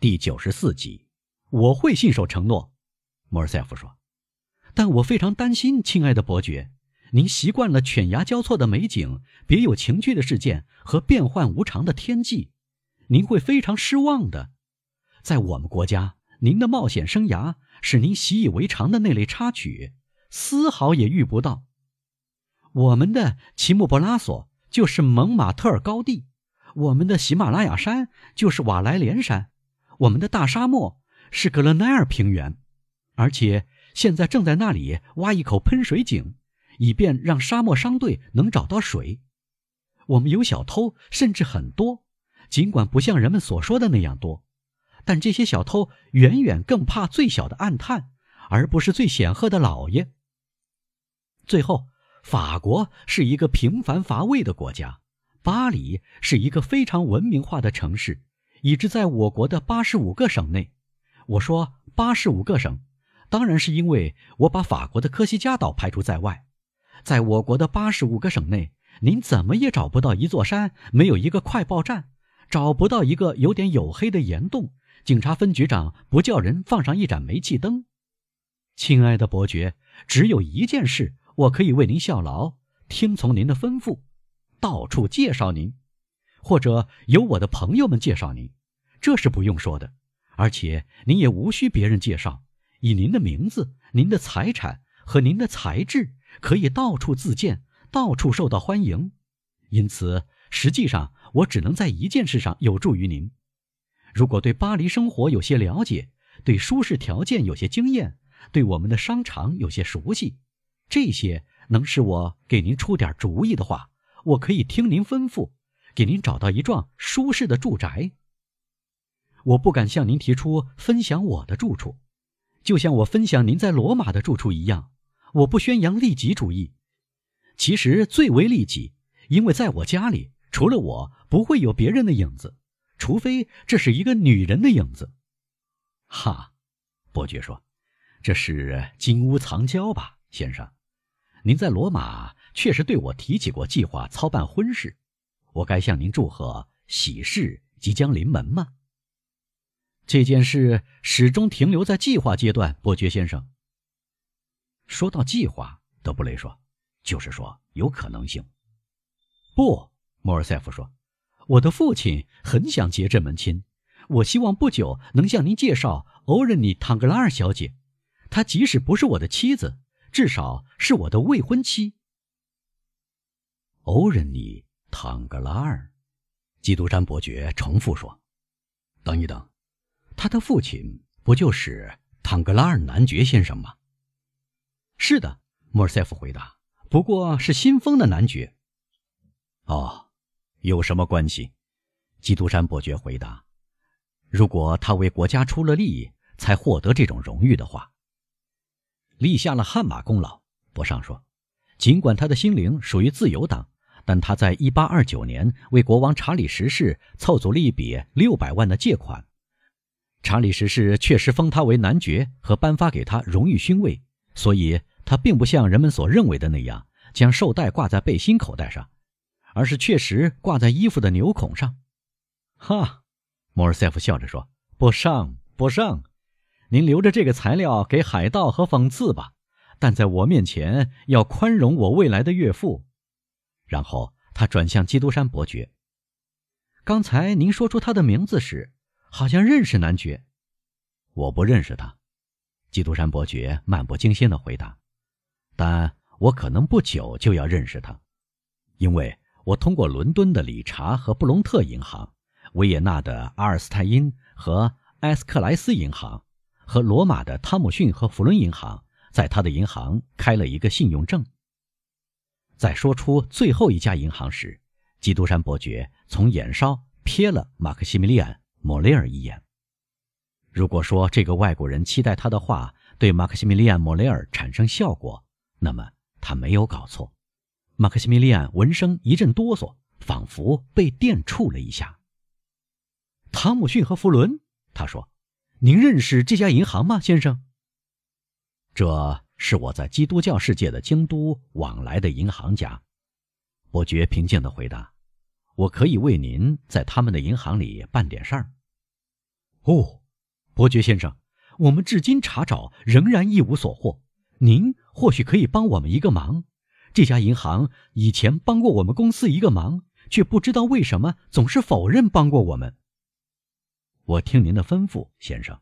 第九十四集，我会信守承诺，莫尔塞夫说。但我非常担心，亲爱的伯爵，您习惯了犬牙交错的美景、别有情趣的事件和变幻无常的天际，您会非常失望的。在我们国家，您的冒险生涯是您习以为常的那类插曲，丝毫也遇不到。我们的奇木博拉索就是蒙马特尔高地，我们的喜马拉雅山就是瓦莱连山。我们的大沙漠是格勒奈尔平原，而且现在正在那里挖一口喷水井，以便让沙漠商队能找到水。我们有小偷，甚至很多，尽管不像人们所说的那样多，但这些小偷远远更怕最小的暗探，而不是最显赫的老爷。最后，法国是一个平凡乏味的国家，巴黎是一个非常文明化的城市。以致在我国的八十五个省内，我说八十五个省，当然是因为我把法国的科西嘉岛排除在外。在我国的八十五个省内，您怎么也找不到一座山没有一个快报站，找不到一个有点黝黑的岩洞，警察分局长不叫人放上一盏煤气灯。亲爱的伯爵，只有一件事我可以为您效劳，听从您的吩咐，到处介绍您。或者由我的朋友们介绍您，这是不用说的，而且您也无需别人介绍，以您的名字、您的财产和您的才智，可以到处自荐，到处受到欢迎。因此，实际上我只能在一件事上有助于您：如果对巴黎生活有些了解，对舒适条件有些经验，对我们的商场有些熟悉，这些能使我给您出点主意的话，我可以听您吩咐。给您找到一幢舒适的住宅。我不敢向您提出分享我的住处，就像我分享您在罗马的住处一样。我不宣扬利己主义，其实最为利己，因为在我家里除了我不会有别人的影子，除非这是一个女人的影子。哈，伯爵说：“这是金屋藏娇吧，先生？您在罗马确实对我提起过计划操办婚事。”我该向您祝贺喜事即将临门吗？这件事始终停留在计划阶段，伯爵先生。说到计划，德布雷说：“就是说有可能性。”不，莫尔塞夫说：“我的父亲很想结这门亲，我希望不久能向您介绍欧仁妮·唐格拉尔小姐。她即使不是我的妻子，至少是我的未婚妻。”欧仁妮。唐格拉尔，基督山伯爵重复说：“等一等，他的父亲不就是唐格拉尔男爵先生吗？”“是的。”莫尔塞夫回答，“不过是新封的男爵。”“哦，有什么关系？”基督山伯爵回答：“如果他为国家出了力，才获得这种荣誉的话，立下了汗马功劳。”博尚说：“尽管他的心灵属于自由党。”但他在1829年为国王查理十世凑足了一笔六百万的借款，查理十世确实封他为男爵和颁发给他荣誉勋位，所以他并不像人们所认为的那样将绶带挂在背心口袋上，而是确实挂在衣服的纽孔上。哈，莫尔塞夫笑着说：“不上，不上，您留着这个材料给海盗和讽刺吧，但在我面前要宽容我未来的岳父。”然后他转向基督山伯爵。刚才您说出他的名字时，好像认识男爵。我不认识他，基督山伯爵漫不经心地回答。但我可能不久就要认识他，因为我通过伦敦的理查和布隆特银行、维也纳的阿尔斯泰因和埃斯克莱斯银行和罗马的汤姆逊和弗伦银行，在他的银行开了一个信用证。在说出最后一家银行时，基督山伯爵从眼梢瞥了马克西米利安·莫雷尔一眼。如果说这个外国人期待他的话对马克西米利安·莫雷尔产生效果，那么他没有搞错。马克西米利安闻声一阵哆嗦，仿佛被电触了一下。汤姆逊和弗伦，他说：“您认识这家银行吗，先生？”这。是我在基督教世界的京都往来的银行家，伯爵平静地回答：“我可以为您在他们的银行里办点事儿。”哦，伯爵先生，我们至今查找仍然一无所获。您或许可以帮我们一个忙。这家银行以前帮过我们公司一个忙，却不知道为什么总是否认帮过我们。我听您的吩咐，先生。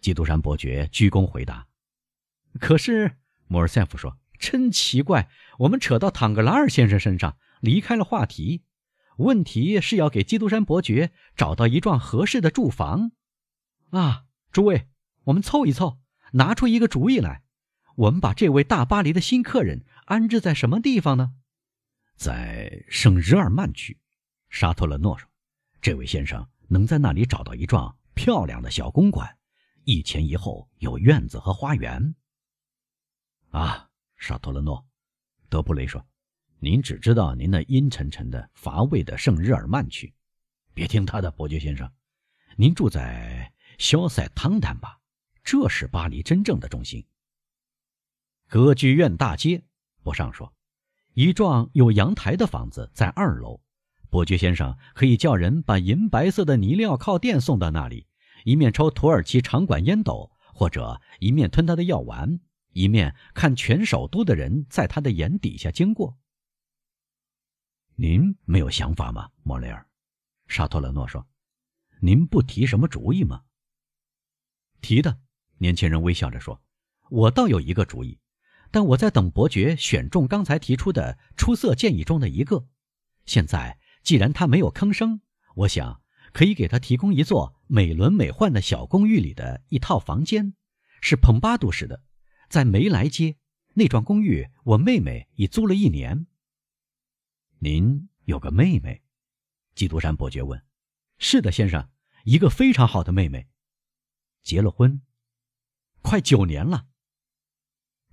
基督山伯爵鞠躬回答。可是，莫尔塞夫说：“真奇怪，我们扯到坦格拉尔先生身上，离开了话题。问题是要给基督山伯爵找到一幢合适的住房。啊，诸位，我们凑一凑，拿出一个主意来。我们把这位大巴黎的新客人安置在什么地方呢？在圣日耳曼区。”沙托勒诺说：“这位先生能在那里找到一幢漂亮的小公馆，一前一后有院子和花园。”啊，沙托勒诺，德布雷说：“您只知道您那阴沉沉的、乏味的圣日耳曼区，别听他的，伯爵先生。您住在肖塞汤坦吧，这是巴黎真正的中心。”歌剧院大街，博尚说：“一幢有阳台的房子在二楼，伯爵先生可以叫人把银白色的泥料靠垫送到那里，一面抽土耳其长管烟斗，或者一面吞他的药丸。”一面看全首都的人在他的眼底下经过。您没有想法吗，莫雷尔？沙托勒诺说：“您不提什么主意吗？”提的，年轻人微笑着说：“我倒有一个主意，但我在等伯爵选中刚才提出的出色建议中的一个。现在既然他没有吭声，我想可以给他提供一座美轮美奂的小公寓里的一套房间，是蓬巴杜式的。”在梅莱街那幢公寓，我妹妹已租了一年。您有个妹妹？基督山伯爵问。是的，先生，一个非常好的妹妹，结了婚，快九年了。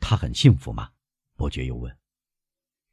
她很幸福吗？伯爵又问。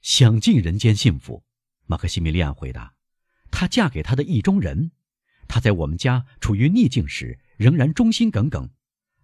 享尽人间幸福，马克西米利安回答。她嫁给他的意中人，她在我们家处于逆境时仍然忠心耿耿。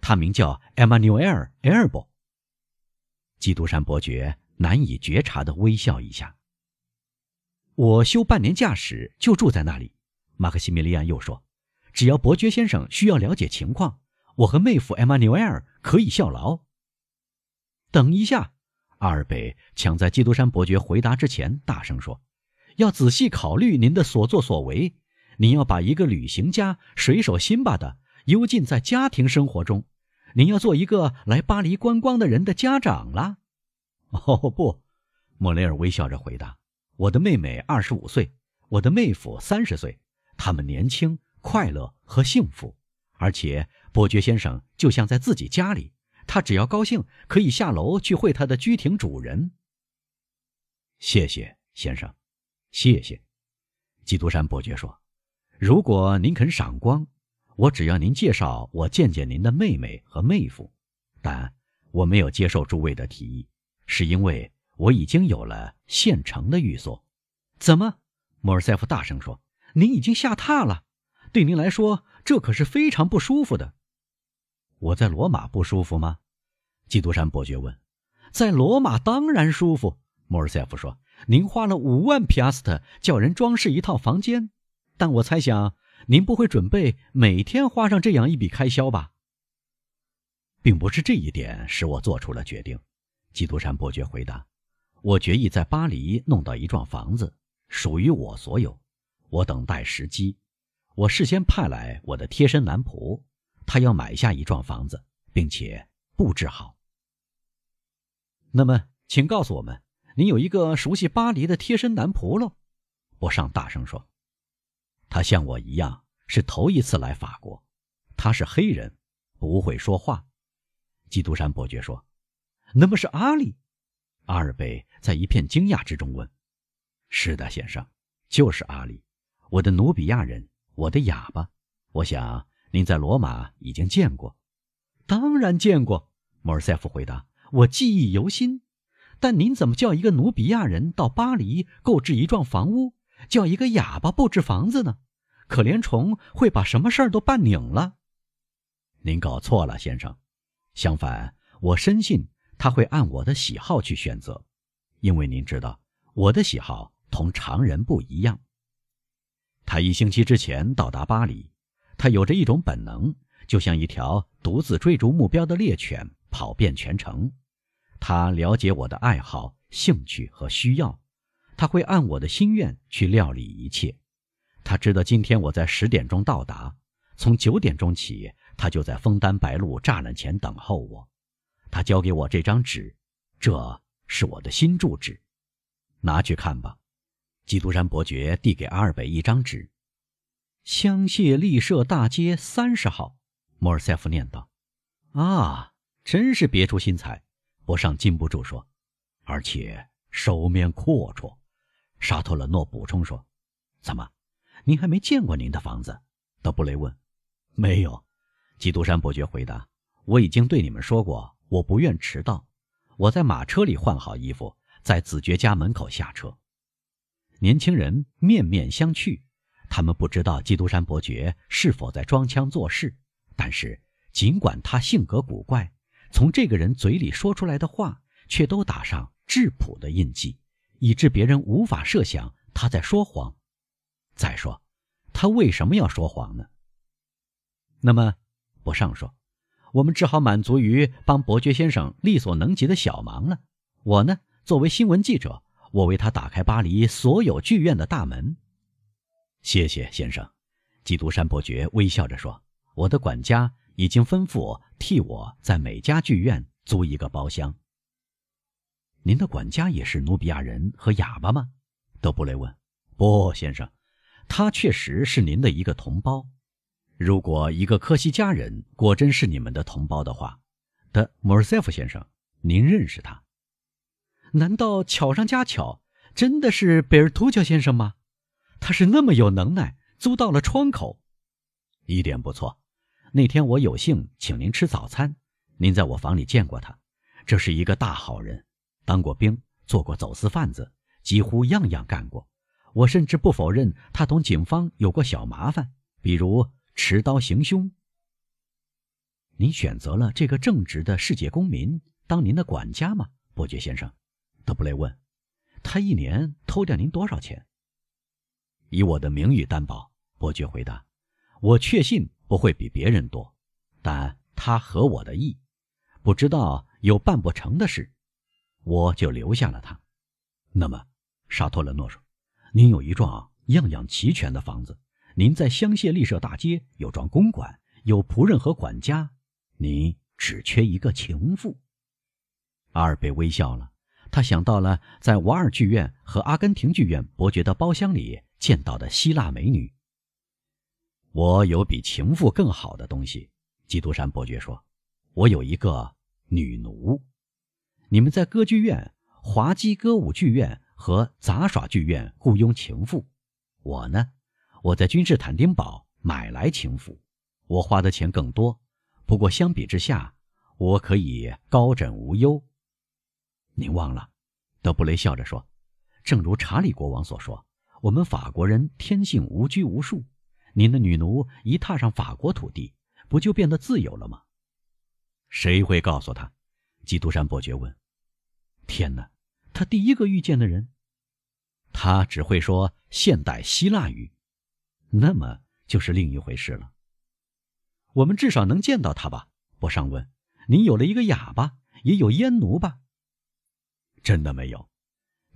他名叫艾玛纽埃尔·埃尔伯。基督山伯爵难以觉察的微笑一下。我休半年假时就住在那里。马克西米利安又说：“只要伯爵先生需要了解情况，我和妹夫艾玛纽埃尔可以效劳。”等一下，阿尔贝抢在基督山伯爵回答之前大声说：“要仔细考虑您的所作所为。您要把一个旅行家水手辛巴的幽禁在家庭生活中。”您要做一个来巴黎观光的人的家长了？哦不，莫雷尔微笑着回答：“我的妹妹二十五岁，我的妹夫三十岁，他们年轻、快乐和幸福，而且伯爵先生就像在自己家里，他只要高兴可以下楼去会他的居庭主人。”谢谢先生，谢谢。基督山伯爵说：“如果您肯赏光。”我只要您介绍我见见您的妹妹和妹夫，但我没有接受诸位的提议，是因为我已经有了现成的寓所。怎么？莫尔塞夫大声说：“您已经下榻了？对您来说，这可是非常不舒服的。”我在罗马不舒服吗？基督山伯爵问。“在罗马当然舒服。”莫尔塞夫说。“您花了五万皮阿斯特叫人装饰一套房间，但我猜想。”您不会准备每天花上这样一笔开销吧？并不是这一点使我做出了决定，基督山伯爵回答。我决意在巴黎弄到一幢房子，属于我所有。我等待时机。我事先派来我的贴身男仆，他要买下一幢房子，并且布置好。那么，请告诉我们，您有一个熟悉巴黎的贴身男仆喽？博尚大声说。他像我一样是头一次来法国，他是黑人，不会说话。基督山伯爵说：“那么是阿里？”阿尔贝在一片惊讶之中问：“是的，先生，就是阿里，我的努比亚人，我的哑巴。我想您在罗马已经见过。”“当然见过。”莫尔塞夫回答，“我记忆犹新。但您怎么叫一个努比亚人到巴黎购置一幢房屋？”叫一个哑巴布置房子呢？可怜虫会把什么事儿都办拧了。您搞错了，先生。相反，我深信他会按我的喜好去选择，因为您知道我的喜好同常人不一样。他一星期之前到达巴黎，他有着一种本能，就像一条独自追逐目标的猎犬，跑遍全城。他了解我的爱好、兴趣和需要，他会按我的心愿去料理一切。他知道今天我在十点钟到达，从九点钟起，他就在枫丹白露栅栏前等候我。他交给我这张纸，这是我的新住址，拿去看吧。基督山伯爵递给阿尔北一张纸。香榭丽舍大街三十号，莫尔塞夫念道：“啊，真是别出心裁。”博尚禁不住说：“而且手面阔绰。”沙托勒诺补充说：“怎么，您还没见过您的房子？”德布雷问。“没有。”基督山伯爵回答：“我已经对你们说过，我不愿迟到。我在马车里换好衣服，在子爵家门口下车。”年轻人面面相觑。他们不知道基督山伯爵是否在装腔作势，但是尽管他性格古怪，从这个人嘴里说出来的话却都打上质朴的印记，以致别人无法设想他在说谎。再说，他为什么要说谎呢？那么，博尚说：“我们只好满足于帮伯爵先生力所能及的小忙了。我呢，作为新闻记者，我为他打开巴黎所有剧院的大门。”谢谢先生，基督山伯爵微笑着说：“我的管家已经吩咐替我在每家剧院租一个包厢。”您的管家也是努比亚人和哑巴吗？德布雷问。“不，先生，他确实是您的一个同胞。如果一个科西嘉人果真是你们的同胞的话，的莫尔塞夫先生，您认识他？难道巧上加巧，真的是贝尔图乔先生吗？”他是那么有能耐，租到了窗口，一点不错。那天我有幸请您吃早餐，您在我房里见过他。这是一个大好人，当过兵，做过走私贩子，几乎样样干过。我甚至不否认他同警方有过小麻烦，比如持刀行凶。您选择了这个正直的世界公民当您的管家吗，伯爵先生？德布雷问。他一年偷掉您多少钱？以我的名誉担保，伯爵回答：“我确信不会比别人多，但他合我的意，不知道有办不成的事，我就留下了他。”那么，沙托勒诺说：“您有一幢样样齐全的房子，您在香榭丽舍大街有幢公馆，有仆人和管家，您只缺一个情妇。”阿尔贝微笑了，他想到了在瓦尔剧院和阿根廷剧院伯爵的包厢里。见到的希腊美女。我有比情妇更好的东西，基督山伯爵说：“我有一个女奴。你们在歌剧院、滑稽歌舞剧院和杂耍剧院雇佣情妇，我呢，我在君士坦丁堡买来情妇。我花的钱更多，不过相比之下，我可以高枕无忧。”您忘了，德布雷笑着说：“正如查理国王所说。”我们法国人天性无拘无束，您的女奴一踏上法国土地，不就变得自由了吗？谁会告诉他？基督山伯爵问。天哪，他第一个遇见的人，他只会说现代希腊语，那么就是另一回事了。我们至少能见到他吧？博尚问。您有了一个哑巴，也有阉奴吧？真的没有，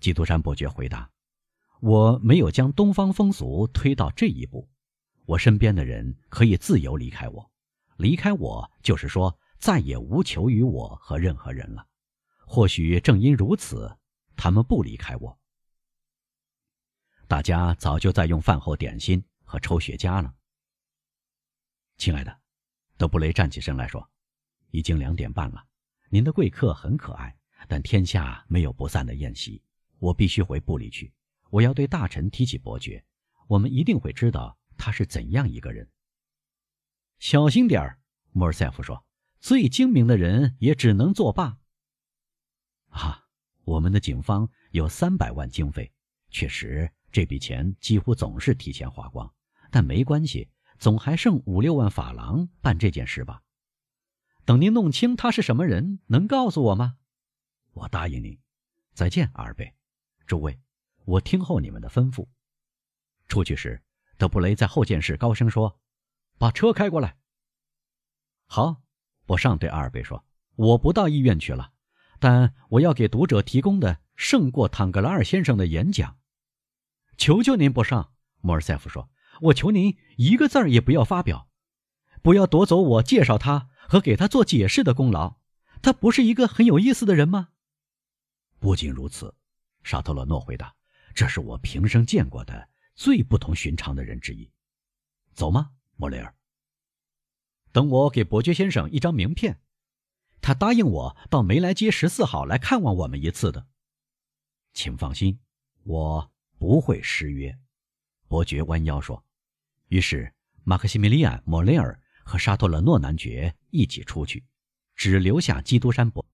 基督山伯爵回答。我没有将东方风俗推到这一步，我身边的人可以自由离开我，离开我就是说再也无求于我和任何人了。或许正因如此，他们不离开我。大家早就在用饭后点心和抽雪茄呢。亲爱的，德布雷站起身来说：“已经两点半了，您的贵客很可爱，但天下没有不散的宴席，我必须回部里去。”我要对大臣提起伯爵，我们一定会知道他是怎样一个人。小心点儿，莫尔塞夫说：“最精明的人也只能作罢。”啊，我们的警方有三百万经费，确实这笔钱几乎总是提前花光，但没关系，总还剩五六万法郎办这件事吧。等您弄清他是什么人，能告诉我吗？我答应您。再见，阿尔贝，诸位。我听候你们的吩咐。出去时，德布雷在后见室高声说：“把车开过来。好，博尚对阿尔贝说：“我不到医院去了，但我要给读者提供的胜过坦格拉尔先生的演讲。求求您，博尚。”莫尔塞夫说：“我求您一个字儿也不要发表，不要夺走我介绍他和给他做解释的功劳。他不是一个很有意思的人吗？”不仅如此，沙特勒诺回答：“这是我平生见过的最不同寻常的人之一。”走吗，莫雷尔？等我给伯爵先生一张名片，他答应我到梅莱街十四号来看望我们一次的。请放心，我不会失约。伯爵弯腰说。于是，马克西米利亚·莫雷尔和沙托勒诺男爵一起出去，只留下基督山伯。